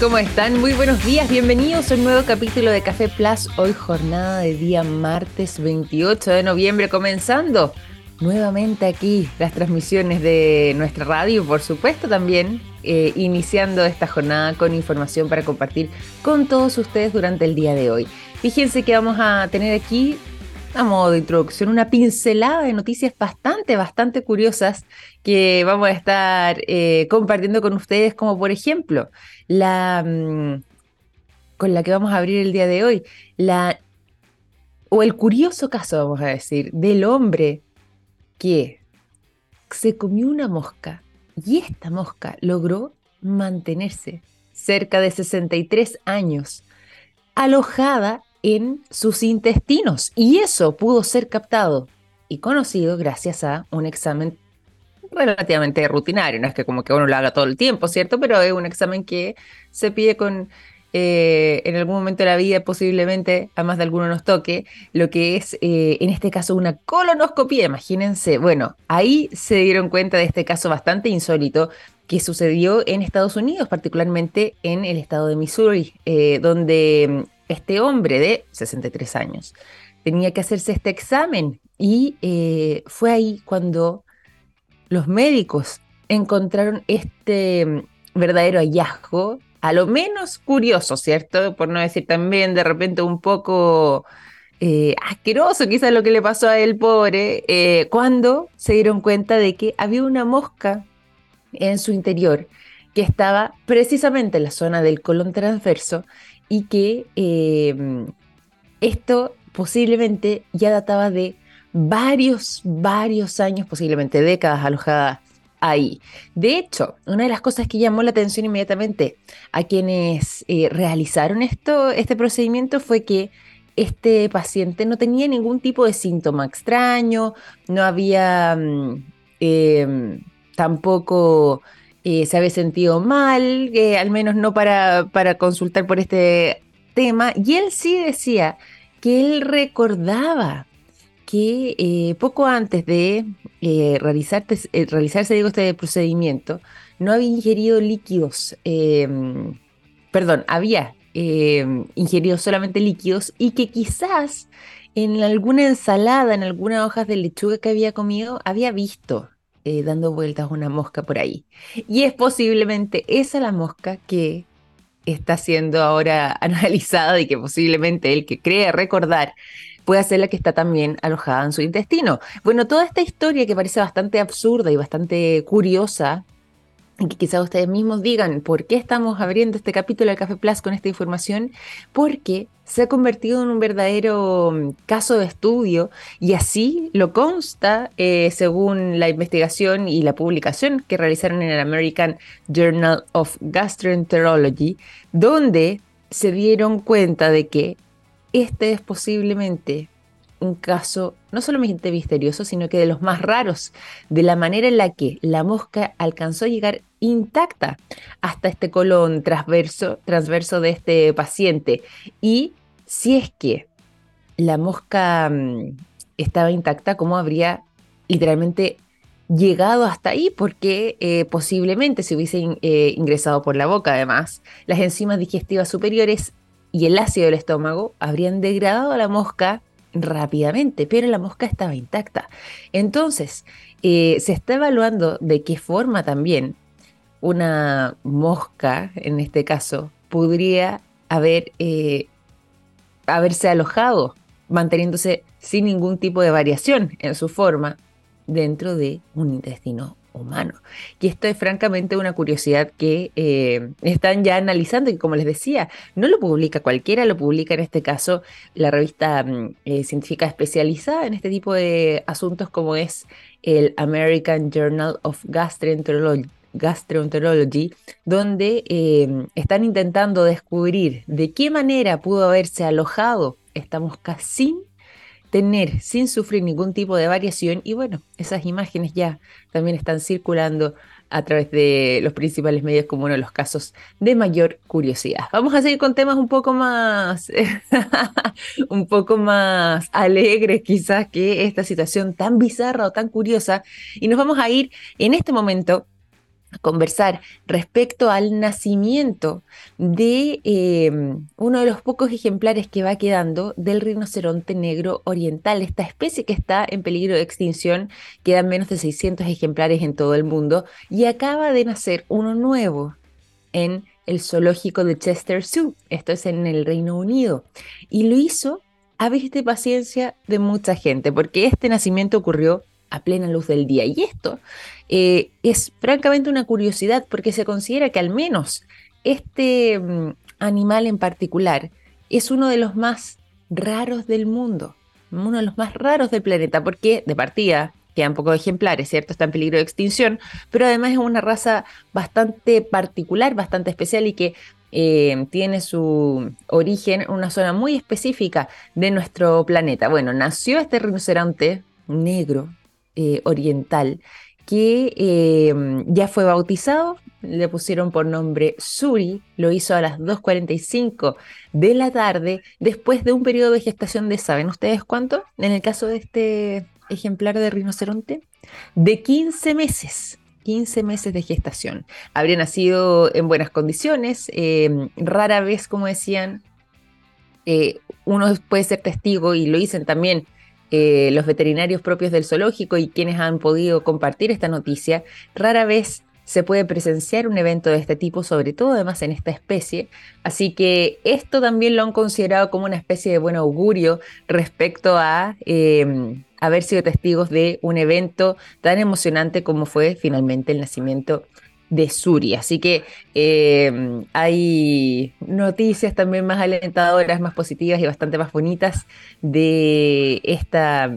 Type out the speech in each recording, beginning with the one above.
¿Cómo están? Muy buenos días, bienvenidos a un nuevo capítulo de Café Plus. Hoy jornada de día martes 28 de noviembre, comenzando nuevamente aquí las transmisiones de nuestra radio, por supuesto también eh, iniciando esta jornada con información para compartir con todos ustedes durante el día de hoy. Fíjense que vamos a tener aquí a modo de introducción, una pincelada de noticias bastante, bastante curiosas que vamos a estar eh, compartiendo con ustedes, como por ejemplo, la mm, con la que vamos a abrir el día de hoy, la o el curioso caso, vamos a decir, del hombre que se comió una mosca y esta mosca logró mantenerse cerca de 63 años alojada en sus intestinos. Y eso pudo ser captado y conocido gracias a un examen relativamente rutinario, no es que como que uno lo haga todo el tiempo, ¿cierto? Pero es un examen que se pide con eh, en algún momento de la vida, posiblemente a más de alguno nos toque, lo que es eh, en este caso una colonoscopia, imagínense, bueno, ahí se dieron cuenta de este caso bastante insólito que sucedió en Estados Unidos, particularmente en el estado de Missouri, eh, donde este hombre de 63 años tenía que hacerse este examen y eh, fue ahí cuando los médicos encontraron este mm, verdadero hallazgo, a lo menos curioso, ¿cierto? Por no decir también de repente un poco eh, asqueroso quizás lo que le pasó a él, pobre, eh, cuando se dieron cuenta de que había una mosca en su interior que estaba precisamente en la zona del colon transverso y que em, esto posiblemente ya databa de varios, varios años, posiblemente décadas alojada ahí. De hecho, una de las cosas que llamó la atención inmediatamente a quienes eh, realizaron esto, este procedimiento fue que este paciente no tenía ningún tipo de síntoma extraño, no había mm, em, tampoco eh, se había sentido mal, al menos no para, para consultar por este tema, y él sí decía que él recordaba que eh, poco antes de eh, realizarse este procedimiento, no había ingerido líquidos, em, perdón, había em, ingerido solamente líquidos y que quizás en alguna ensalada, en algunas hojas de lechuga que había comido, había visto eh, dando vueltas una mosca por ahí. Y es posiblemente esa la mosca que está siendo ahora analizada y que posiblemente el que cree recordar puede ser la que está también alojada en su intestino. Bueno, toda esta historia que parece bastante absurda y bastante curiosa y que quizás ustedes mismos digan por qué estamos abriendo este capítulo del Café Plus con esta información, porque se ha convertido en un verdadero mm, caso de estudio y así lo consta eh, según la investigación y la publicación que realizaron en el American Journal of Gastroenterology, donde se dieron cuenta de que este es posiblemente un caso no solamente misterioso, sino que de los más raros, de la manera en la que la mosca alcanzó a llegar intacta hasta este colon transverso, transverso de este paciente. Y si es que la mosca mm, estaba intacta, ¿cómo habría literalmente llegado hasta ahí? Porque eh, posiblemente se hubiese eh, ingresado por la boca, además, las enzimas digestivas superiores y el ácido del estómago habrían degradado a la mosca rápidamente, pero la mosca estaba intacta. Entonces, eh, se está evaluando de qué forma también una mosca, en este caso, podría haber, eh, haberse alojado, manteniéndose sin ningún tipo de variación en su forma dentro de un intestino humano. Y esto es francamente una curiosidad que eh, están ya analizando y como les decía, no lo publica cualquiera, lo publica en este caso la revista mm, eh, científica especializada en este tipo de asuntos como es el American Journal of Gastroenterology Gastroenterology, donde eh, están intentando descubrir de qué manera pudo haberse alojado esta mosca sin tener sin sufrir ningún tipo de variación y bueno, esas imágenes ya también están circulando a través de los principales medios como uno de los casos de mayor curiosidad. Vamos a seguir con temas un poco más, un poco más alegres quizás que esta situación tan bizarra o tan curiosa y nos vamos a ir en este momento conversar respecto al nacimiento de eh, uno de los pocos ejemplares que va quedando del rinoceronte negro oriental, esta especie que está en peligro de extinción, quedan menos de 600 ejemplares en todo el mundo y acaba de nacer uno nuevo en el zoológico de Chester Zoo, esto es en el Reino Unido, y lo hizo a vista paciencia de mucha gente, porque este nacimiento ocurrió a plena luz del día. Y esto eh, es francamente una curiosidad porque se considera que al menos este mm, animal en particular es uno de los más raros del mundo, uno de los más raros del planeta, porque de partida quedan pocos ejemplares, ¿cierto? Está en peligro de extinción, pero además es una raza bastante particular, bastante especial y que eh, tiene su origen en una zona muy específica de nuestro planeta. Bueno, nació este rinoceronte negro, eh, oriental, que em, ya fue bautizado, le pusieron por nombre Suri, lo hizo a las 2.45 de la tarde, después de un periodo de gestación de, ¿saben ustedes cuánto? En el caso de este ejemplar de rinoceronte, de 15 meses. 15 meses de gestación. Habría nacido en buenas condiciones, em, rara vez, como decían, eh, uno puede ser testigo y lo dicen también eh, los veterinarios propios del zoológico y quienes han podido compartir esta noticia, rara vez se puede presenciar un evento de este tipo, sobre todo además en esta especie. Así que esto también lo han considerado como una especie de buen augurio respecto a em, haber sido testigos de un evento tan emocionante como fue finalmente el nacimiento Suri. Así que eh, hay noticias también más alentadoras, más positivas y bastante más bonitas de esta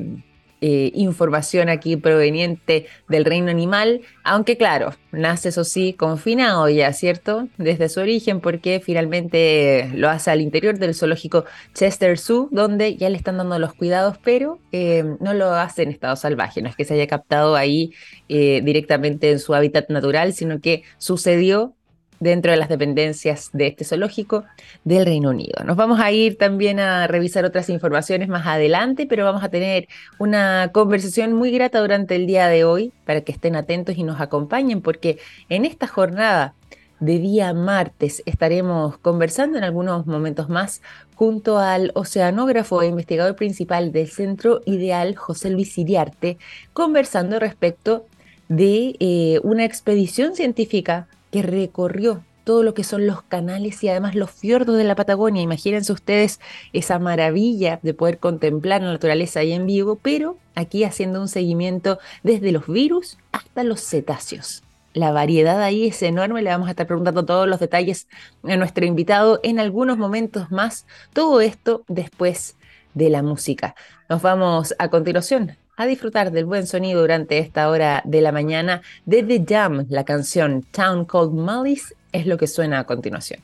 eh, información aquí proveniente del reino animal, aunque claro, nace eso sí confinado ya, ¿cierto? Desde su origen, porque finalmente lo hace al interior del zoológico Chester Zoo, donde ya le están dando los cuidados, pero eh, no lo hace en estado salvaje, no es que se haya captado ahí eh, directamente en su hábitat natural, sino que sucedió dentro de las dependencias de este zoológico del Reino Unido. Nos vamos a ir también a revisar otras informaciones más adelante, pero vamos a tener una conversación muy grata durante el día de hoy para que estén atentos y nos acompañen, porque en esta jornada de día martes estaremos conversando en algunos momentos más junto al oceanógrafo e investigador principal del Centro Ideal, José Luis Iriarte, conversando respecto de eh, una expedición científica que recorrió todo lo que son los canales y además los fiordos de la Patagonia. Imagínense ustedes esa maravilla de poder contemplar la naturaleza ahí en vivo, pero aquí haciendo un seguimiento desde los virus hasta los cetáceos. La variedad ahí es enorme, le vamos a estar preguntando todos los detalles a nuestro invitado en algunos momentos más. Todo esto después de la música. Nos vamos a continuación a disfrutar del buen sonido durante esta hora de la mañana de The Jam, la canción Town Called Malice es lo que suena a continuación.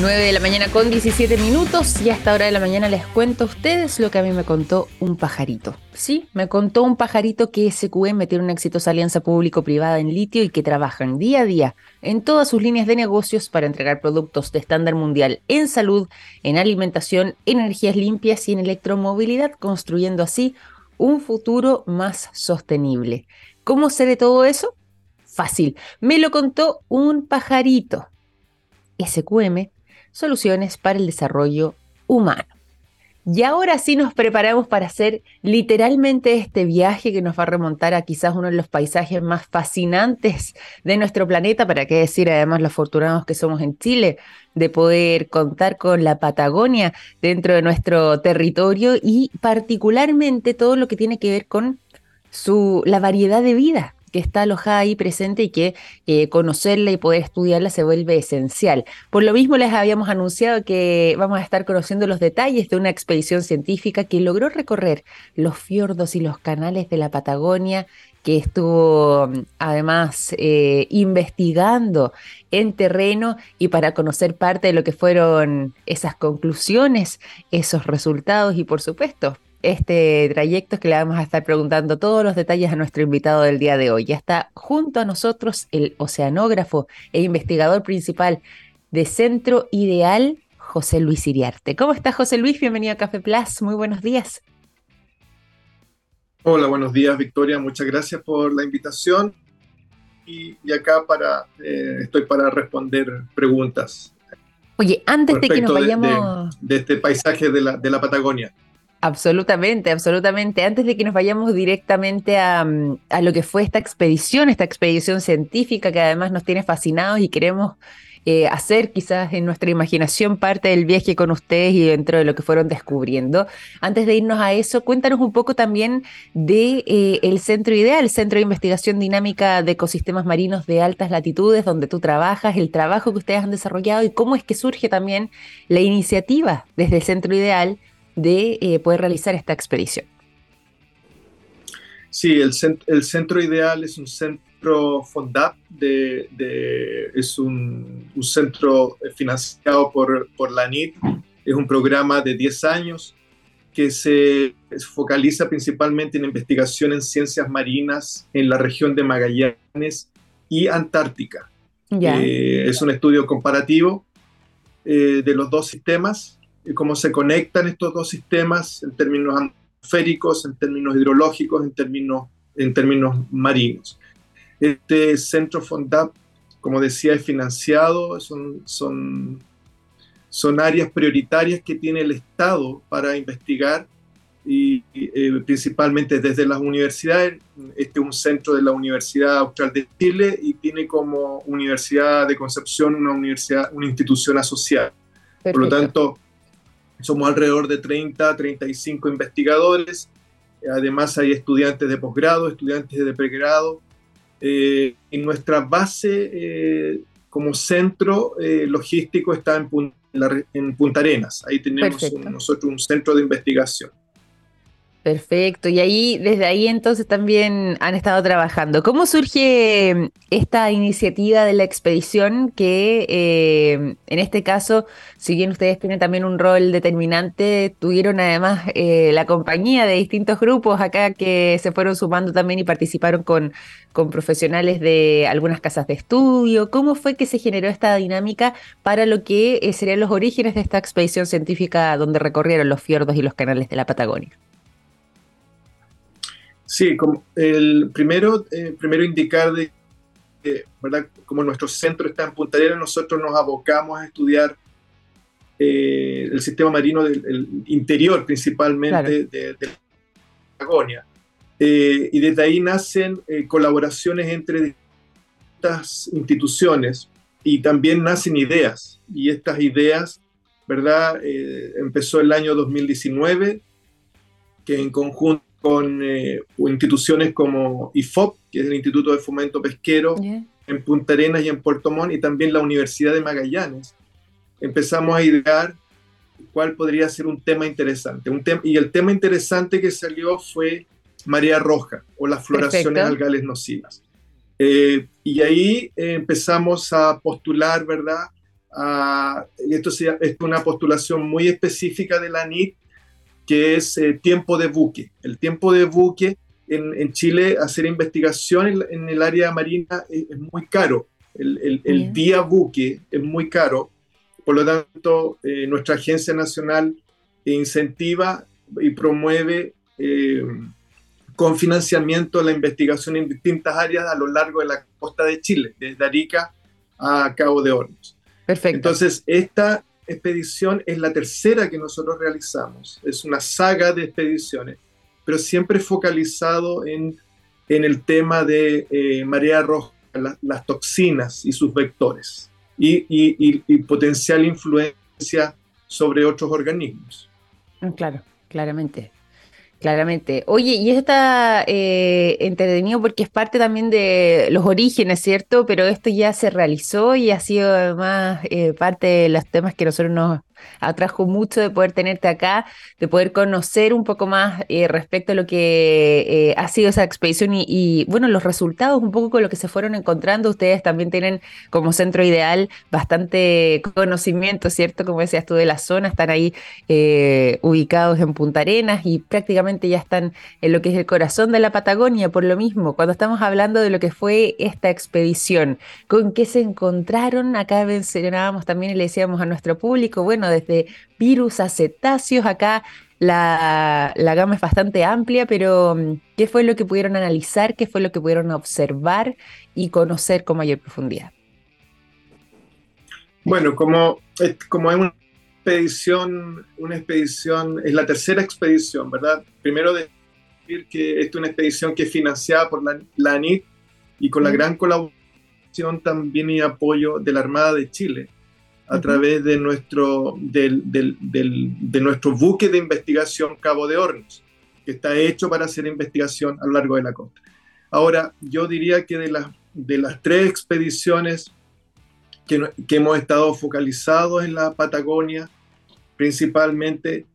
9 de la mañana con 17 minutos y a esta hora de la mañana les cuento a ustedes lo que a mí me contó un pajarito. Sí, me contó un pajarito que SQM tiene una exitosa alianza público-privada en litio y que trabajan día a día en todas sus líneas de negocios para entregar productos de estándar mundial en salud, en alimentación, energías limpias y en electromovilidad, construyendo así un futuro más sostenible. ¿Cómo se ve todo eso? Fácil. Me lo contó un pajarito. SQM soluciones para el desarrollo humano. Y ahora sí nos preparamos para hacer literalmente este viaje que nos va a remontar a quizás uno de los paisajes más fascinantes de nuestro planeta, para qué decir además los afortunados que somos en Chile de poder contar con la Patagonia dentro de nuestro territorio y particularmente todo lo que tiene que ver con su, la variedad de vida que está alojada ahí presente y que eh, conocerla y poder estudiarla se vuelve esencial. Por lo mismo les habíamos anunciado que vamos a estar conociendo los detalles de una expedición científica que logró recorrer los fiordos y los canales de la Patagonia que estuvo además eh, investigando en terreno y para conocer parte de lo que fueron esas conclusiones, esos resultados y por supuesto este trayecto es que le vamos a estar preguntando todos los detalles a nuestro invitado del día de hoy. Ya está junto a nosotros el oceanógrafo e investigador principal de Centro Ideal, José Luis Iriarte. ¿Cómo estás, José Luis? Bienvenido a Café Plus. Muy buenos días. Hola, buenos días Victoria, muchas gracias por la invitación y, acá para, eh, estoy para responder preguntas. Oye, antes de que nos vayamos... De, este paisaje de la, de la Patagonia. Absolutamente, absolutamente. Antes de que nos vayamos directamente a, a, lo que fue esta expedición, esta expedición científica que además nos tiene fascinados y queremos eh, hacer quizás en nuestra imaginación parte del viaje con ustedes y dentro de lo que fueron descubriendo. Antes de irnos a eso, cuéntanos un poco también de eh, el Centro Ideal, el Centro de Investigación Dinámica de Ecosistemas Marinos de Altas Latitudes, donde tú trabajas, el trabajo que ustedes han desarrollado y cómo es que surge también la iniciativa desde el Centro Ideal de eh, poder realizar esta expedición. Sí, el, el Centro Ideal es un centro FONDAP de, es un, centro financiado por, por la NIT, es un programa de 10 años que se focaliza principalmente en investigación en ciencias marinas en la región de Magallanes y Antártica. Eh, es un estudio comparativo eh, de los dos sistemas, cómo se conectan estos dos sistemas en términos atmosféricos, en términos hidrológicos, en términos, en términos marinos. Este centro FONDAP, como decía, es financiado, son, son, son áreas prioritarias que tiene el Estado para investigar y, eh, principalmente desde las universidades. Este es un centro de la Universidad Austral de Chile y tiene como Universidad de Concepción una, universidad, una institución asociada. Por lo tanto, somos alrededor de 30, 35 investigadores. Además hay estudiantes de posgrado, estudiantes de pregrado eh, y nuestra base eh, como centro eh, logístico está en, en, Punta Arenas. Ahí tenemos nosotros un centro de investigación. Perfecto, y ahí, desde ahí entonces también han estado trabajando. ¿Cómo surge esta iniciativa de la expedición que em, en este caso, si bien ustedes tienen también un rol determinante, tuvieron además eh, la compañía de distintos grupos acá que se fueron sumando también y participaron con, con profesionales de algunas casas de estudio? ¿Cómo fue que se generó esta dinámica para lo que eh, serían los orígenes de esta expedición científica donde recorrieron los fiordos y los canales de la Patagonia? Sí, como el primero, eh, primero indicar de ¿verdad? Como nuestro centro está en Punta Arenas, nosotros nos abocamos a estudiar eh, el sistema marino del interior principalmente de, la Patagonia. Eh, y desde ahí nacen colaboraciones entre estas instituciones y también nacen ideas. Y estas ideas, ¿verdad? empezó el año 2019, que en conjunto con eh, instituciones como IFOP, que es el Instituto de Fomento Pesquero, en Punta Arenas y en Puerto Montt, y también la Universidad de Magallanes. Empezamos a idear cuál podría ser un tema interesante. Un y el tema interesante que salió fue Marea Roja o las floraciones algales nocivas. Eh, y ahí eh, empezamos a postular, ¿verdad? esto es una postulación muy específica de la NIT que es eh, tiempo de buque. El tiempo de buque en, Chile, hacer investigación en, el área marina es, muy caro. El, día buque es muy caro. Por lo tanto, eh, nuestra agencia nacional incentiva y promueve eh, con financiamiento la investigación en distintas áreas a lo largo de la costa de Chile, desde Arica a Cabo de Hornos. Perfecto. Entonces, esta, expedición es la tercera que nosotros realizamos. Es una saga de expediciones, pero siempre focalizado en, en el tema de eh, marea roja, las toxinas y sus vectores y, y, potencial influencia sobre otros organismos. Ah, claro, claramente. Claramente. Oye, y está eh, entretenido porque es parte también de los orígenes, ¿cierto? Pero esto ya se realizó y ha sido además eh, parte de los temas que nosotros nos atrajo mucho de poder tenerte acá, de poder conocer un poco más eh, respecto a lo que eh, ha sido esa expedición y, bueno, los resultados, un poco con lo que se fueron encontrando. Ustedes también tienen como centro ideal bastante conocimiento, ¿cierto? Como decías tú, de la zona, están ahí eh, ubicados en Punta Arenas y prácticamente ya están en lo que es el corazón de la Patagonia, por lo mismo, cuando estamos hablando de lo que fue esta expedición, con qué se encontraron, acá mencionábamos también y le decíamos a nuestro público, bueno, bueno, desde virus a cetáceos, acá la, la, gama es bastante amplia, pero mm, ¿qué fue lo que pudieron analizar? ¿Qué fue lo que pudieron observar y conocer con mayor profundidad? Bueno, como, como es una expedición, una expedición, es la tercera expedición, ¿verdad? Primero decir que esta es una expedición que es financiada por la, la ANIT y con la gran colaboración también y apoyo de la Armada de Chile a través de nuestro, del, del, de nuestro buque de investigación Cabo de Hornos, que está hecho para hacer investigación a lo largo de la costa. Ahora, yo diría que de, las de las tres expediciones que, que, hemos estado focalizados en la Patagonia, principalmente,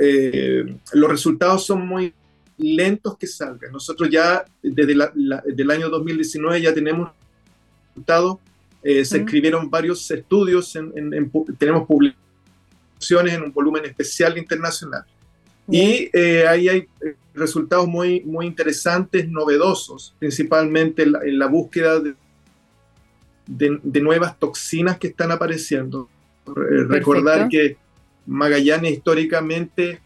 eh, los resultados son muy lentos que salgan. Nosotros ya desde la, el año 2019 ya tenemos resultados eh, se escribieron varios estudios, en, tenemos publicaciones en un volumen especial internacional. Y eh, ahí hay eh, resultados muy, muy interesantes, novedosos, principalmente en la, búsqueda de, de, nuevas toxinas que están apareciendo. recordar que Magallanes históricamente,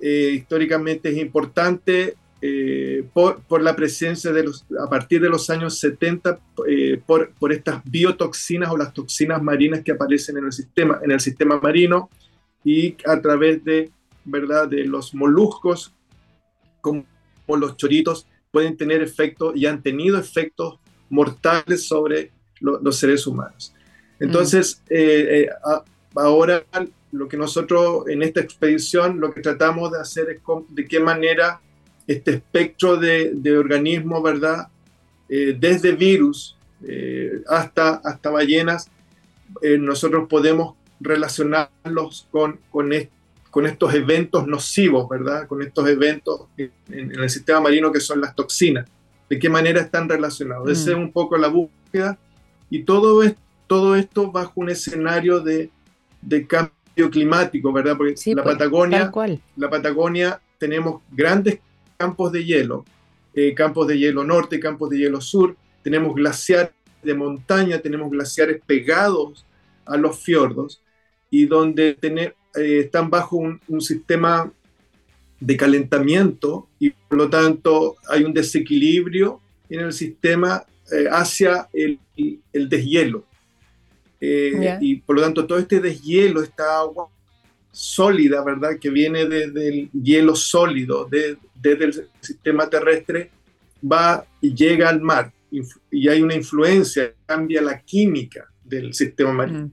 históricamente es importante eh, por, por, la presencia de los, a partir de los años 70 eh, por, por, estas biotoxinas o las toxinas marinas que aparecen en el sistema, en el sistema marino y a través de, ¿verdad? de los moluscos como los choritos pueden tener efectos y han tenido efectos mortales sobre los seres humanos. Entonces, mm. eh, ahora lo que nosotros en esta expedición lo que tratamos de hacer es de qué manera este espectro de, de organismos, ¿verdad? Eh, desde virus eh, hasta, hasta ballenas, eh, nosotros podemos relacionarlos con, con, con, estos eventos nocivos, ¿verdad? Con estos eventos en, el sistema marino que son las toxinas. ¿De qué manera están relacionados? Mm. Esa es un poco la búsqueda. Y todo, es, todo esto bajo un escenario de, de cambio climático, ¿verdad? Porque la, pues, Patagonia, la Patagonia tenemos grandes campos de hielo, eh, campos de hielo norte, campos de hielo sur, tenemos glaciares de montaña, tenemos glaciares pegados a los fiordos y donde tener, eh, están bajo un, sistema de calentamiento y por lo tanto hay un desequilibrio en el sistema eh, hacia el, el deshielo. Y por lo tanto todo este deshielo, esta agua sólida, ¿verdad? Que viene desde el hielo sólido, desde el sistema terrestre, va y llega al mar. Y, hay una influencia, cambia la química del sistema marino.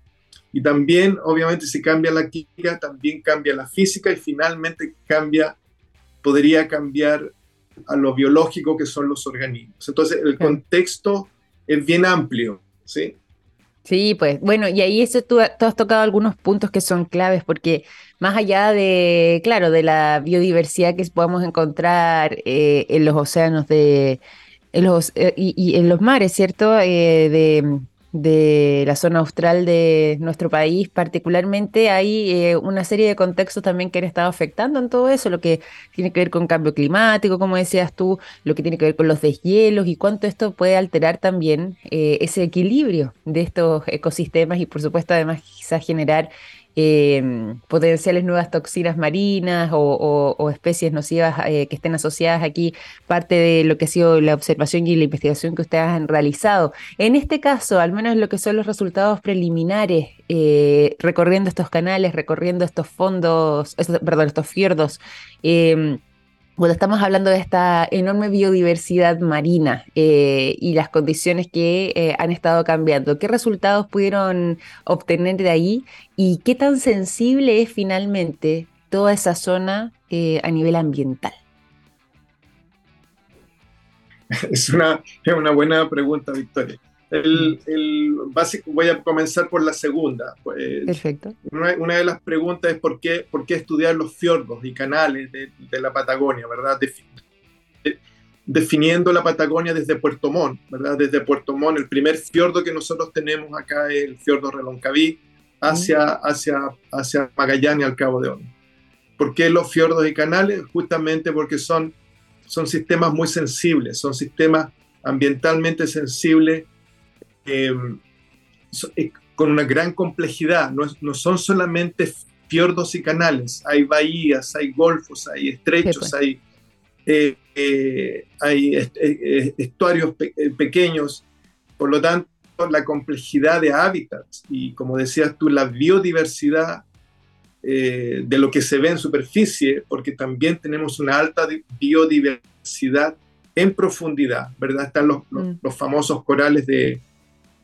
Y también, obviamente, si cambia la química, también cambia la física y finalmente cambia, podría cambiar a lo biológico que son los organismos. Entonces, el contexto es bien amplio, ¿sí? Sí, pues bueno, y ahí eso tú, has tocado algunos puntos que son claves, porque más allá de, claro, de la biodiversidad que podemos encontrar eh, en los océanos de, los, eh, y, en los mares, ¿cierto? Eh, de, de la zona austral de nuestro país, particularmente hay eh, una serie de contextos también que han estado afectando en todo eso, lo que tiene que ver con cambio climático, como decías tú, lo que tiene que ver con los deshielos y cuánto esto puede alterar también eh, ese equilibrio de estos ecosistemas y por supuesto además quizás generar Em, potenciales nuevas toxinas marinas o, especies nocivas eh, que estén asociadas aquí, parte de lo que ha sido la observación y la investigación que ustedes han realizado. En este caso, al menos lo que son los resultados preliminares, eh, recorriendo estos canales, recorriendo estos fondos, perdón, estos fiordos, em, cuando estamos hablando de esta enorme biodiversidad marina eh, y las condiciones que eh, han estado cambiando, ¿qué resultados pudieron obtener de ahí y qué tan sensible es finalmente toda esa zona eh, a nivel ambiental? Es una, es una buena pregunta, Victoria. El, el básico, voy a comenzar por la segunda. Pues, Perfecto. Una, de las preguntas es por qué, por qué estudiar los fiordos y canales de, de la Patagonia, ¿verdad? definiendo la Patagonia desde Puerto Montt, ¿verdad? Desde Puerto Montt, el primer fiordo que nosotros tenemos acá es el fiordo Reloncaví, hacia, hacia, hacia Magallanes al Cabo de Horno. ¿Por qué los fiordos y canales? Justamente porque son, son sistemas muy sensibles, son sistemas ambientalmente sensibles Em, con una gran complejidad. No, no, son solamente fiordos y canales, hay bahías, hay golfos, hay estrechos, pues. hay, eh, eh, hay estuarios pequeños. Por lo tanto, la complejidad de hábitats y, como decías tú, la biodiversidad de lo que se ve en superficie, porque también tenemos una alta biodiversidad en profundidad, ¿verdad? Están los, los, mm. famosos corales de,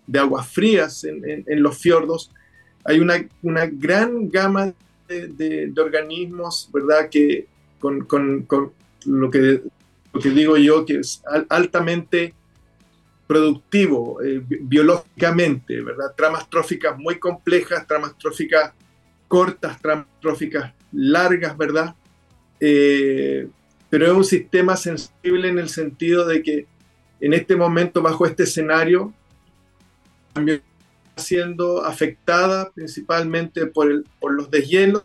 de aguas frías en, los fiordos. Hay una, una gran gama de, de, organismos, ¿verdad? Que con, con, con lo, que, lo, que, digo yo, que es altamente productivo eh, biológicamente, ¿verdad? Tramas tróficas muy complejas, tramas tróficas cortas, tramas tróficas largas, ¿verdad? Eh, pero es un sistema sensible en el sentido de que en este momento, bajo este escenario, también siendo afectada principalmente por, el, por los deshielos.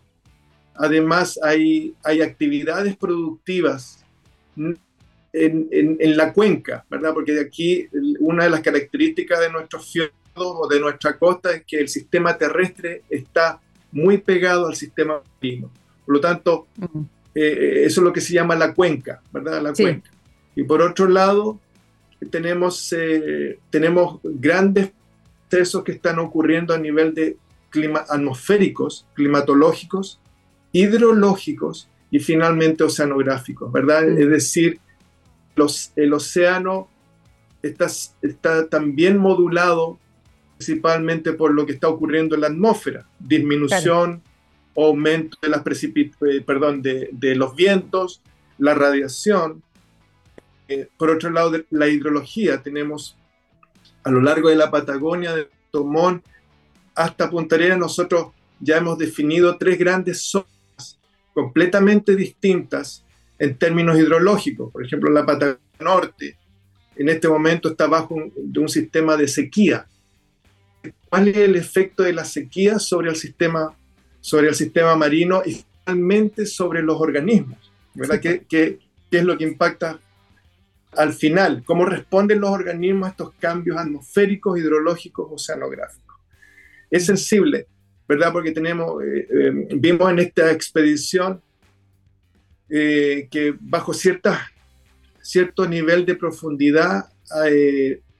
Además, hay, hay actividades productivas en, en, en, la cuenca, ¿verdad? Porque de aquí una de las características de nuestros fiordos o de nuestra costa es que el sistema terrestre está muy pegado al sistema marino. Por lo tanto, eh, eso es lo que se llama la cuenca, ¿verdad? La cuenca. Y por otro lado, tenemos, eh, tenemos grandes procesos que están ocurriendo a nivel de clima atmosféricos, climatológicos, hidrológicos y finalmente oceanográficos, ¿verdad? Mm. Es decir, los, el océano está, está también modulado principalmente por lo que está ocurriendo en la atmósfera, disminución, aumento de, las eh, perdón, de, de, los vientos, la radiación. Eh, por otro lado, de la hidrología, tenemos a lo largo de la Patagonia, de Tomón hasta Punta Arenas, nosotros ya hemos definido tres grandes zonas completamente distintas en términos hidrológicos. Por ejemplo, la Patagonia Norte en este momento está bajo un, de un sistema de sequía. ¿Cuál es el efecto de la sequía sobre el sistema sobre el sistema marino y finalmente sobre los organismos, ¿verdad? ¿Qué, qué, qué es lo que impacta al final? ¿Cómo responden los organismos a estos cambios atmosféricos, hidrológicos, oceanográficos? Es sensible, ¿verdad? Porque tenemos, eh, eh, vimos en esta expedición eh, que bajo cierta, cierto nivel de profundidad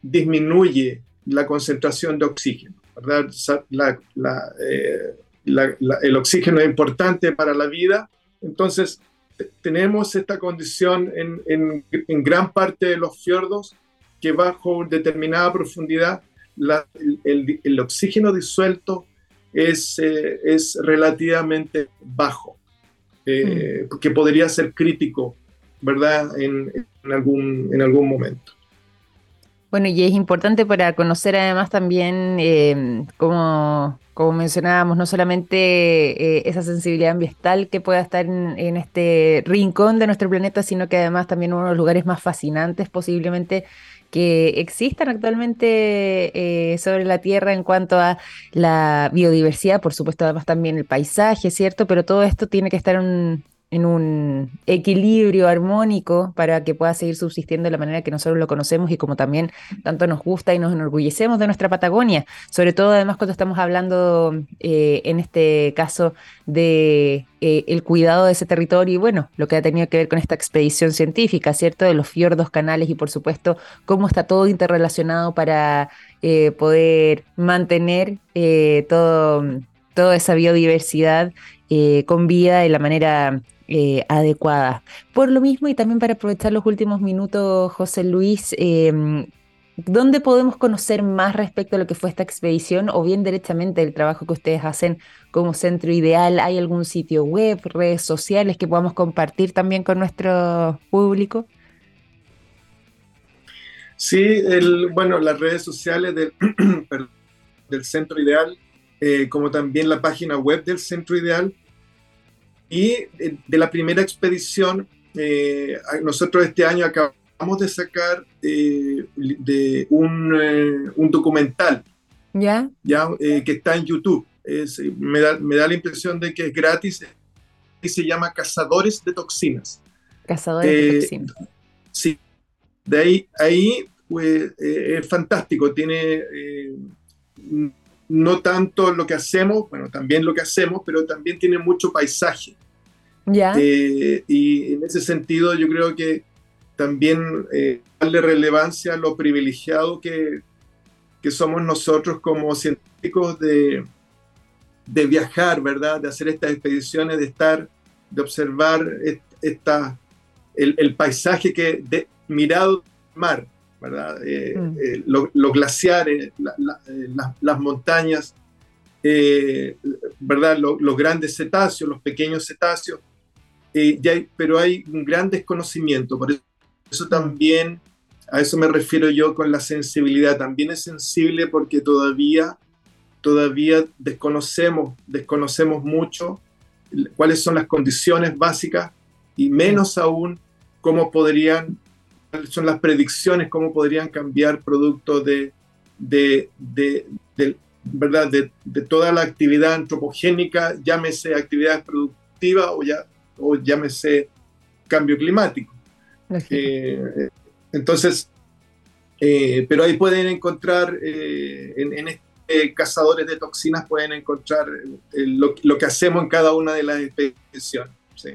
disminuye la concentración de oxígeno, ¿verdad? El oxígeno es importante para la vida, entonces tenemos esta condición en, en, gran parte de los fiordos que bajo determinada profundidad el, el, oxígeno disuelto es, eh, es relativamente bajo, eh, mm. que podría ser crítico, ¿verdad? En, en, algún, en algún momento. Bueno, y es importante para conocer además también eh, cómo como mencionábamos, no solamente eh, esa sensibilidad ambiental que pueda estar en, este rincón de nuestro planeta, sino que además también uno de los lugares más fascinantes posiblemente que existan actualmente eh, sobre la Tierra en cuanto a la biodiversidad, por supuesto además también el paisaje, ¿cierto? Pero todo esto tiene que estar en, en un equilibrio armónico para que pueda seguir subsistiendo de la manera que nosotros lo conocemos y como también tanto nos gusta y nos enorgullecemos de nuestra Patagonia, sobre todo además cuando estamos hablando eh, en este caso de eh, el cuidado de ese territorio y bueno, lo que ha tenido que ver con esta expedición científica, ¿cierto? De los fiordos, canales y por supuesto cómo está todo interrelacionado para eh, poder mantener todo, toda esa biodiversidad con vida de la manera eh, adecuada. Por lo mismo, y también para aprovechar los últimos minutos, José Luis, em, ¿dónde podemos conocer más respecto a lo que fue esta expedición o bien directamente el trabajo que ustedes hacen como centro ideal? ¿Hay algún sitio web, redes sociales que podamos compartir también con nuestro público? Sí, bueno, las redes sociales del, del Centro Ideal, eh, como también la página web del Centro Ideal, y eh, de la primera expedición, eh, nosotros este año acabamos de sacar eh, de un, un, documental ¿Ya? ¿ya? que está en YouTube. me, da, me, da, la impresión de que es gratis y se llama Cazadores de Toxinas. Cazadores de Toxinas. Sí, de ahí, ahí pues, es fantástico. Tiene no tanto lo que hacemos, bueno, también lo que hacemos, pero también tiene mucho paisaje. Ya. Eh, y en ese sentido yo creo que también eh, darle relevancia a lo privilegiado que, que somos nosotros como científicos de, de viajar, ¿verdad? De hacer estas expediciones, de estar, de observar esta, el, paisaje que de, mirado mar, ¿verdad? Eh, mm. eh, los glaciares, las montañas, ¿verdad? los grandes cetáceos, los pequeños cetáceos, pero hay un gran desconocimiento, por eso, también, a eso me refiero yo con la sensibilidad, también es sensible porque todavía, todavía desconocemos, desconocemos mucho cuáles son las condiciones básicas y menos aún cómo podrían, son las predicciones, cómo podrían cambiar producto de, de, ¿verdad? De, de, toda la actividad antropogénica, llámese actividad productiva o ya o llámese cambio climático. Eh, entonces, eh, pero ahí pueden encontrar, eh, en, este cazadores de toxinas, pueden encontrar lo, lo, que hacemos en cada una de las expediciones. Sí.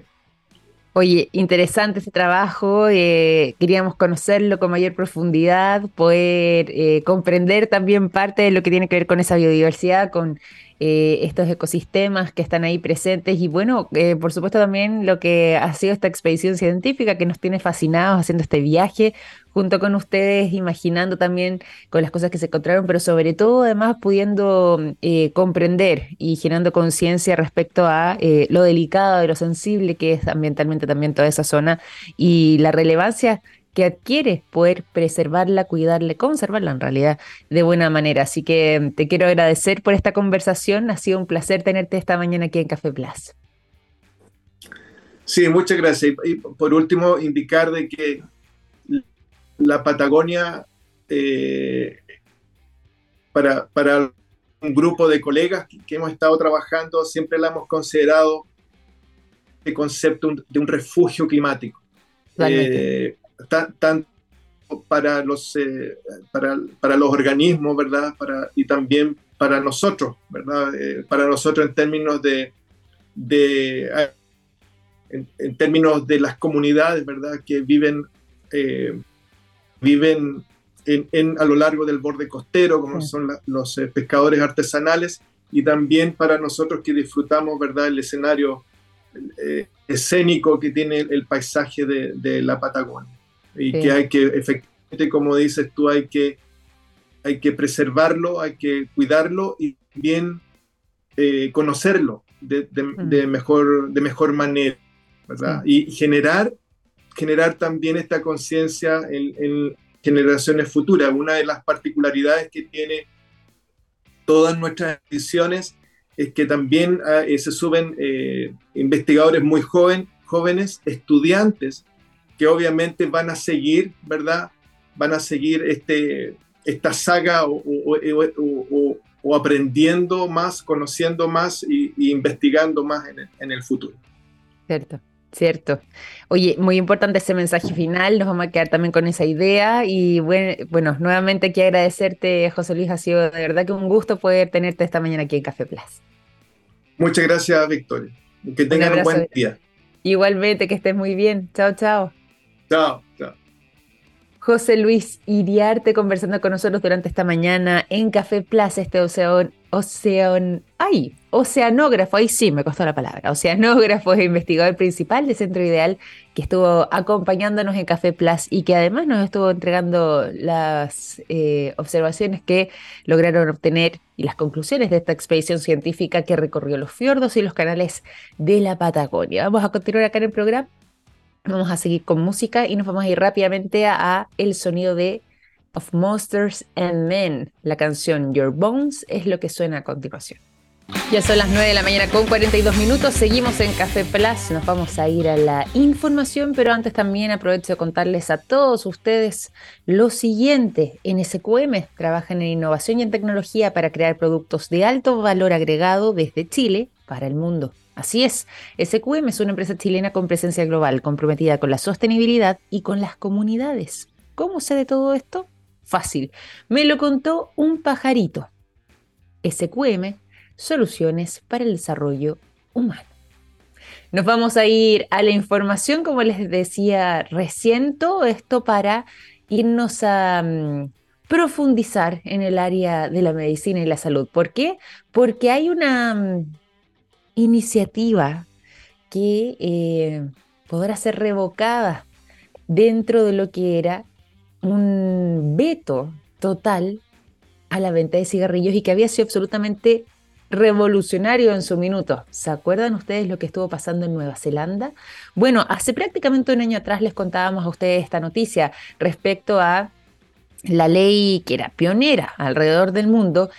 Oye, interesante ese trabajo, queríamos conocerlo con mayor profundidad, poder comprender también parte de lo que tiene que ver con esa biodiversidad, con eh, estos ecosistemas que están ahí presentes. Y bueno, eh, por supuesto también lo que ha sido esta expedición científica que nos tiene fascinados haciendo este viaje junto con ustedes, imaginando también con las cosas que se encontraron, pero sobre todo además pudiendo eh, comprender y generando conciencia respecto a lo delicado y lo sensible que es ambientalmente también toda esa zona y la relevancia que adquiere poder preservarla, cuidarla, conservarla en realidad de buena manera. Así que mm, te quiero agradecer por esta conversación. Ha sido un placer tenerte esta mañana aquí en Café Plus. Sí, muchas gracias. Y por último, indicar de que la Patagonia, eh, para, para un grupo de colegas que, hemos estado trabajando, siempre la hemos considerado el concepto de un refugio climático tanto para los, eh, para, para, los organismos, ¿verdad? Para, y también para nosotros, ¿verdad? Eh, para nosotros en términos de, de en, términos de las comunidades, ¿verdad? Que viven, eh, viven en, a lo largo del borde costero, como son los pescadores artesanales, y también para nosotros que disfrutamos, ¿verdad? El escenario escénico que tiene el paisaje de, de la Patagonia y que hay que, efectivamente, como dices tú, hay que, hay que preservarlo, hay que cuidarlo y bien eh, conocerlo de, de, mm. mejor, de mejor manera, ¿verdad? Y generar, generar también esta conciencia en, generaciones futuras. Una de las particularidades que tiene todas nuestras ediciones es que también ah, eh, se suben eh, investigadores muy joven, jóvenes, estudiantes que obviamente van a seguir, ¿verdad? Van a seguir este, esta saga o, aprendiendo más, conociendo más y, investigando más en el, futuro. Cierto. Cierto. Oye, muy importante ese mensaje final, nos vamos a quedar también con esa idea y bueno, bueno, nuevamente quiero agradecerte, José Luis, ha sido de verdad que un gusto poder tenerte esta mañana aquí en Café Plus. Muchas gracias, Victoria. Que tengan un buen día. Igualmente, que estés muy bien. Chao, chao. Chao, chao. José Luis Iriarte conversando con nosotros durante esta mañana en Café Plaza, este ocean, ay, oceanógrafo, ahí sí me costó la palabra, oceanógrafo e investigador principal de Centro Ideal que estuvo acompañándonos en Café Plus y que además nos estuvo entregando las eh, observaciones que lograron obtener y las conclusiones de esta expedición científica que recorrió los fiordos y los canales de la Patagonia. Vamos a continuar acá en el programa Vamos a seguir con música y nos vamos a ir rápidamente a, el sonido de Of Monsters and Men. La canción Your Bones es lo que suena a continuación. Ya son las 9 de la mañana con 42 minutos. Seguimos en Café Plus. Nos vamos a ir a la información, pero antes también aprovecho de contarles a todos ustedes lo siguiente. En SQM trabajan en innovación y en tecnología para crear productos de alto valor agregado desde Chile para el mundo. Así es, SQM es una empresa chilena con presencia global, comprometida con la sostenibilidad y con las comunidades. ¿Cómo sé de todo esto? Fácil. Me lo contó un pajarito. SQM, Soluciones para el Desarrollo Humano. Nos vamos a ir a la información, como les decía recién, esto para irnos a mm, profundizar en el área de la medicina y la salud. ¿Por qué? Porque hay una mm, iniciativa que eh, podrá ser revocada dentro de lo que era un veto total a la venta de cigarrillos y que había sido absolutamente revolucionario en su minuto. ¿Se acuerdan ustedes lo que estuvo pasando en Nueva Zelanda? Bueno, hace prácticamente un año atrás les contábamos a ustedes esta noticia respecto a la ley que era pionera alrededor del mundo,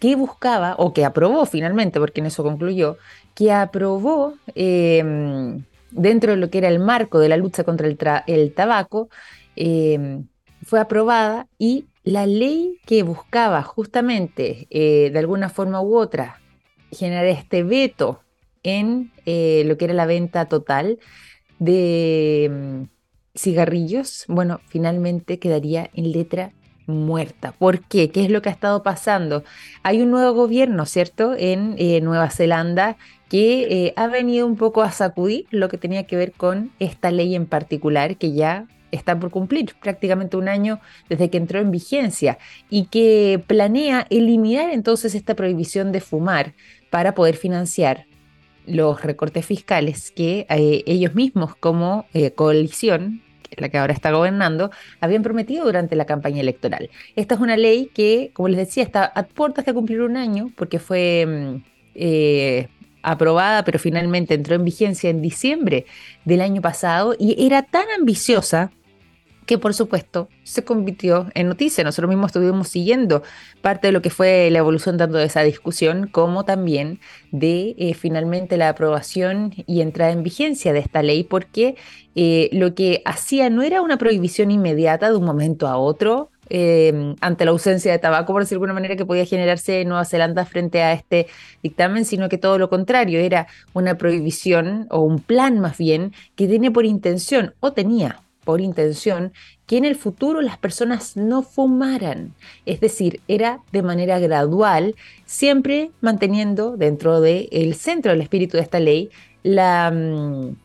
que buscaba, o que aprobó finalmente, porque en eso concluyó, que aprobó em, dentro de lo que era el marco de la lucha contra el, tabaco, em, fue aprobada y la ley que buscaba justamente, eh, de alguna forma u otra, generar este veto en eh, lo que era la venta total de em, cigarrillos, bueno, finalmente quedaría en letra muerta. ¿Por qué? ¿Qué es lo que ha estado pasando? Hay un nuevo gobierno, ¿cierto? En eh, Nueva Zelanda que eh, ha venido un poco a sacudir lo que tenía que ver con esta ley en particular que ya está por cumplir prácticamente un año desde que entró en vigencia y que planea eliminar entonces esta prohibición de fumar para poder financiar los recortes fiscales que eh, ellos mismos como coalición la que ahora está gobernando, habían prometido durante la campaña electoral. Esta es una ley que, como les decía, está a puertas de cumplir un año porque fue mm, eh, aprobada, pero finalmente entró en vigencia en diciembre del año pasado y era tan ambiciosa que por supuesto se convirtió en noticia. Nosotros mismos estuvimos siguiendo parte de lo que fue la evolución tanto de esa discusión como también de eh, finalmente la aprobación y entrada en vigencia de esta ley, porque eh, lo que hacía no era una prohibición inmediata de un momento a otro, eh, ante la ausencia de tabaco, por decir de alguna manera, que podía generarse en Nueva Zelanda frente a este dictamen, sino que todo lo contrario, era una prohibición o un plan más bien que tiene por intención o tenía por intención que en el futuro las personas no fumaran. Es decir, era de manera gradual, siempre manteniendo dentro del centro del espíritu de esta ley la mm,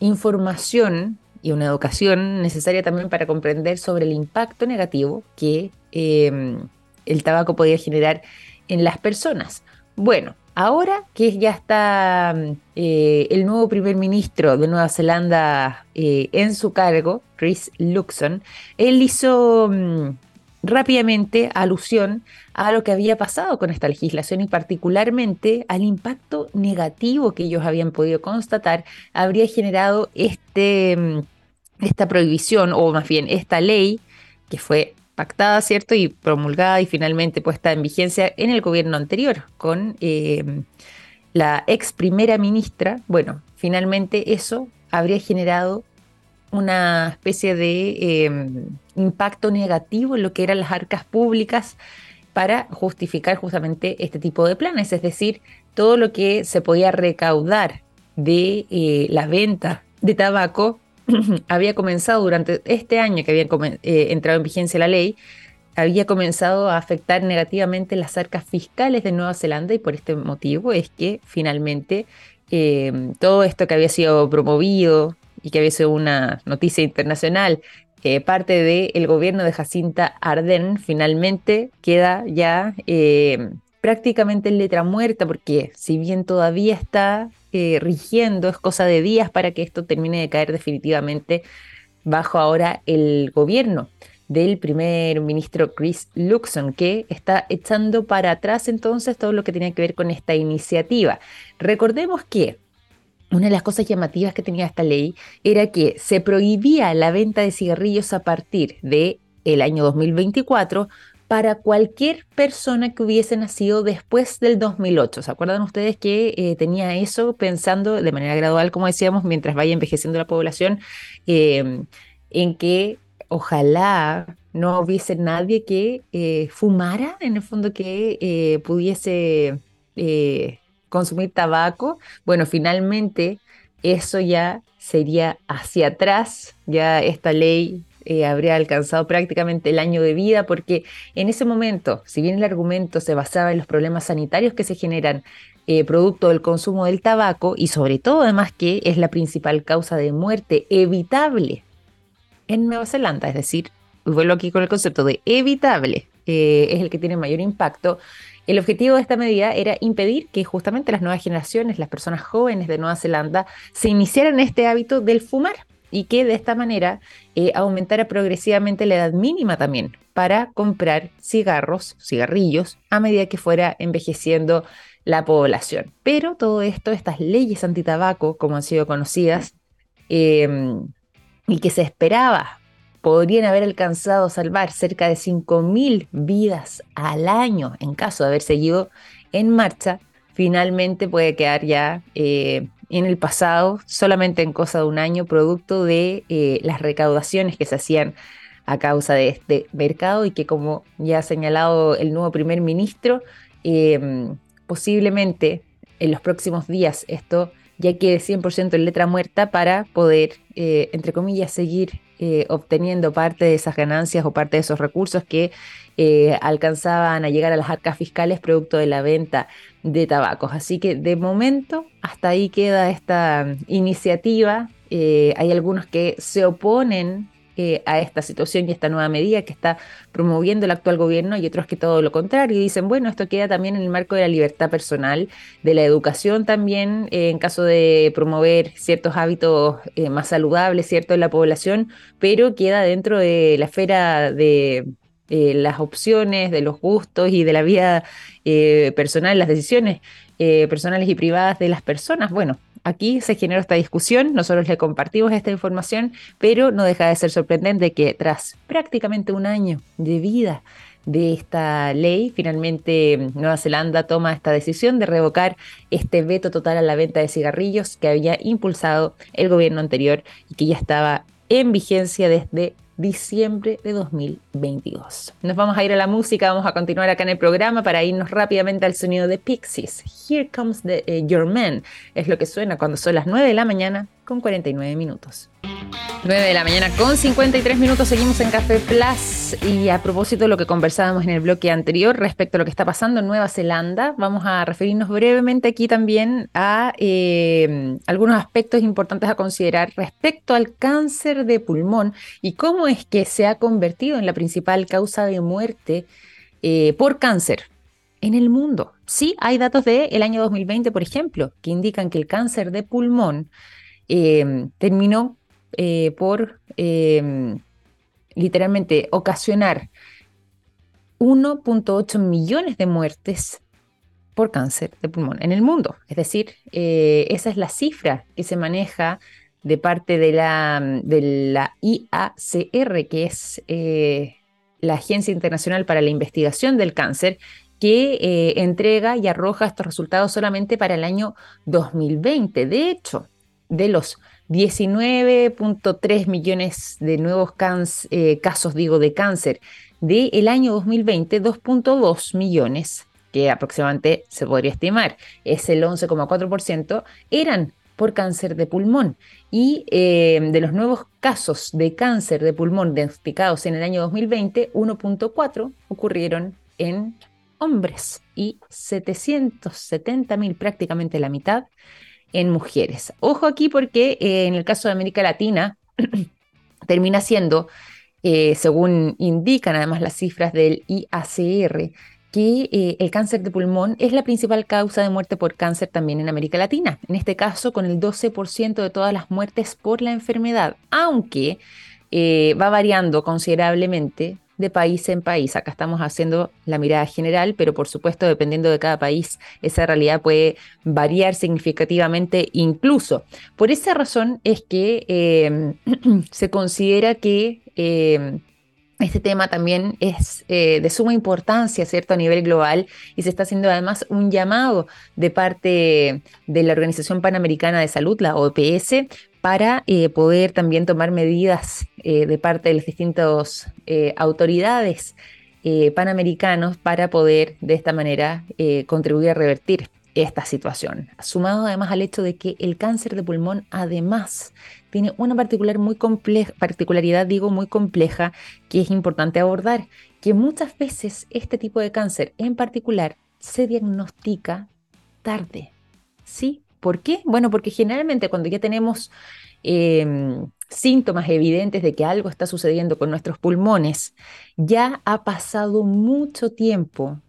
información y una educación necesaria también para comprender sobre el impacto negativo que em, el tabaco podía generar en las personas. Bueno, Ahora que ya está eh, el nuevo primer ministro de Nueva Zelanda eh, en su cargo, Chris Luxon, él hizo mm, rápidamente alusión a lo que había pasado con esta legislación y particularmente al impacto negativo que ellos habían podido constatar habría generado este, mm, esta prohibición o más bien esta ley que fue pactada, ¿cierto? Y promulgada y finalmente puesta en vigencia en el gobierno anterior con eh, la ex primera ministra. Bueno, finalmente eso habría generado una especie de em, impacto negativo en lo que eran las arcas públicas para justificar justamente este tipo de planes, es decir, todo lo que se podía recaudar de eh, la venta de tabaco había comenzado durante este año que había eh, entrado en vigencia la ley, había comenzado a afectar negativamente las arcas fiscales de Nueva Zelanda y por este motivo es que finalmente eh, todo esto que había sido promovido y que había sido una noticia internacional, eh, parte del gobierno de Jacinta Ardern, finalmente queda ya prácticamente en letra muerta, porque si bien todavía está eh, rigiendo, es cosa de días para que esto termine de caer definitivamente bajo ahora el gobierno del primer ministro Chris Luxon, que está echando para atrás entonces todo lo que tenía que ver con esta iniciativa. Recordemos que una de las cosas llamativas que tenía esta ley era que se prohibía la venta de cigarrillos a partir de año 2024 para cualquier persona que hubiese nacido después del 2008. ¿Se acuerdan ustedes que eh, tenía eso pensando de manera gradual, como decíamos, mientras vaya envejeciendo la población, em, en que ojalá no hubiese nadie que eh, fumara, en el fondo que eh, pudiese consumir tabaco? Bueno, finalmente eso ya sería hacia atrás, ya esta ley habría alcanzado prácticamente el año de vida, porque en ese momento, si bien el argumento se basaba en los problemas sanitarios que se generan producto del consumo del tabaco y sobre todo además que es la principal causa de muerte evitable en Nueva Zelanda, es decir, vuelvo aquí con el concepto de evitable, es el que tiene mayor impacto. El objetivo de esta medida era impedir que justamente las nuevas generaciones, las personas jóvenes de Nueva Zelanda, se iniciaran este hábito del fumar y que de esta manera eh, aumentara progresivamente la edad mínima también para comprar cigarros, cigarrillos, a medida que fuera envejeciendo la población. Pero todo esto, estas leyes antitabaco, como han sido conocidas, em, y que se esperaba podrían haber alcanzado salvar cerca de 5.000 vidas al año en caso de haber seguido en marcha, finalmente puede quedar ya eh, en el pasado, solamente en cosa de un año, producto de eh, las recaudaciones que se hacían a causa de este mercado y que como ya ha señalado el nuevo primer ministro, em, posiblemente en los próximos días esto ya quede 100% en letra muerta para poder, eh, entre comillas, seguir eh, obteniendo parte de esas ganancias o parte de esos recursos que eh, alcanzaban a llegar a las arcas fiscales producto de la venta de tabacos. Así que de momento hasta ahí queda esta iniciativa. Eh, hay algunos que se oponen a esta situación y esta nueva medida que está promoviendo el actual gobierno y otros que todo lo contrario y dicen, bueno, esto queda también en el marco de la libertad personal, de la educación también, eh, en caso de promover ciertos hábitos eh, más saludables, ¿cierto?, en la población, pero queda dentro de la esfera de eh, las opciones, de los gustos y de la vida personal, las decisiones personales y privadas de las personas. Bueno, Aquí se generó esta discusión, nosotros le compartimos esta información, pero no deja de ser sorprendente que tras prácticamente un año de vida de esta ley, finalmente Nueva Zelanda toma esta decisión de revocar este veto total a la venta de cigarrillos que había impulsado el gobierno anterior y que ya estaba en vigencia desde diciembre de 2022. Nos vamos a ir a la música, vamos a continuar acá en el programa para irnos rápidamente al sonido de Pixies. Here comes the, eh, your man. Es lo que suena cuando son las 9 de la mañana con 49 minutos. 9 de la mañana con 53 minutos seguimos en Café Plus y a propósito de lo que conversábamos en el bloque anterior respecto a lo que está pasando en Nueva Zelanda, vamos a referirnos brevemente aquí también a eh, algunos aspectos importantes a considerar respecto al cáncer de pulmón y cómo es que se ha convertido en la principal causa de muerte eh, por cáncer en el mundo. Sí, hay datos del año 2020, por ejemplo, que indican que el cáncer de pulmón Em, terminó eh, por em, literalmente ocasionar 1.8 millones de muertes por cáncer de pulmón en el mundo. Es decir, eh, esa es la cifra que se maneja de parte de la, de la IACR, que es eh, la Agencia Internacional para la Investigación del Cáncer, que entrega y arroja estos resultados solamente para el año 2020. De hecho, de los 19.3 millones de nuevos eh, casos digo, de cáncer del año 2020, 2.2 millones, que aproximadamente se podría estimar, es el 11,4%, eran por cáncer de pulmón. Y eh, de los nuevos casos de cáncer de pulmón diagnosticados en el año 2020, 1.4 ocurrieron en hombres y 770 mil, prácticamente la mitad, en mujeres. Ojo aquí porque eh, en el caso de América Latina termina siendo, eh, según indican además las cifras del IACR, que eh, el cáncer de pulmón es la principal causa de muerte por cáncer también en América Latina. En este caso, con el 12% de todas las muertes por la enfermedad, aunque va variando considerablemente de país en país. Acá estamos haciendo la mirada general, pero por supuesto, dependiendo de cada país, esa realidad puede variar significativamente incluso. Por esa razón es que em, se considera que... Em, este tema también es eh, de suma importancia, ¿cierto?, a nivel global y se está haciendo además un llamado de parte de la Organización Panamericana de Salud, la OPS, para eh, poder también tomar medidas eh, de parte de las distintas eh, autoridades panamericanos para poder de esta manera contribuir a revertir esta situación, sumado además al hecho de que el cáncer de pulmón además tiene una particular muy particularidad, digo, muy compleja, que es importante abordar, que muchas veces este tipo de cáncer en particular se diagnostica tarde. ¿Sí? ¿Por qué? Bueno, porque generalmente cuando ya tenemos em, síntomas evidentes de que algo está sucediendo con nuestros pulmones, ya ha pasado mucho tiempo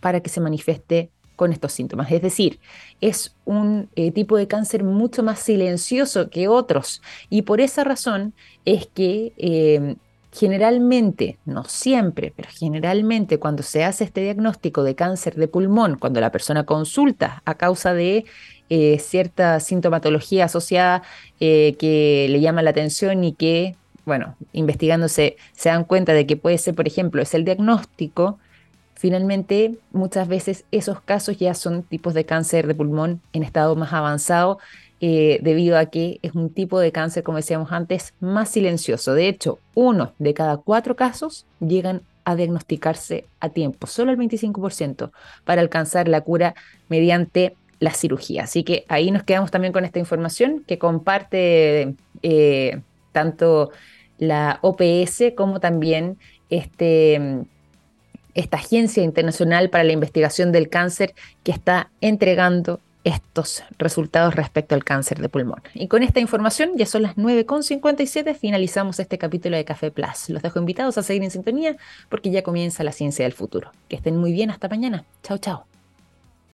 para que se manifieste con estos síntomas. Es decir, es un eh, tipo de cáncer mucho más silencioso que otros y por esa razón es que em, generalmente, no siempre, pero generalmente cuando se hace este diagnóstico de cáncer de pulmón, cuando la persona consulta a causa de eh, cierta sintomatología asociada eh, que le llama la atención y que, bueno, investigándose se dan cuenta de que puede ser, por ejemplo, es el diagnóstico, finalmente muchas veces esos casos ya son tipos de cáncer de pulmón en estado más avanzado eh, debido a que es un tipo de cáncer, como decíamos antes, más silencioso. De hecho, uno de cada cuatro casos llegan a diagnosticarse a tiempo, solo el 25% para alcanzar la cura mediante la cirugía. Así que ahí nos quedamos también con esta información que comparte eh, tanto la OPS como también este, esta Agencia Internacional para la Investigación del Cáncer que está entregando estos resultados respecto al cáncer de pulmón. Y con esta información, ya son las 9.57, finalizamos este capítulo de Café Plus. Los dejo invitados a seguir en sintonía porque ya comienza la ciencia del futuro. Que estén muy bien, hasta mañana. Chao, chao.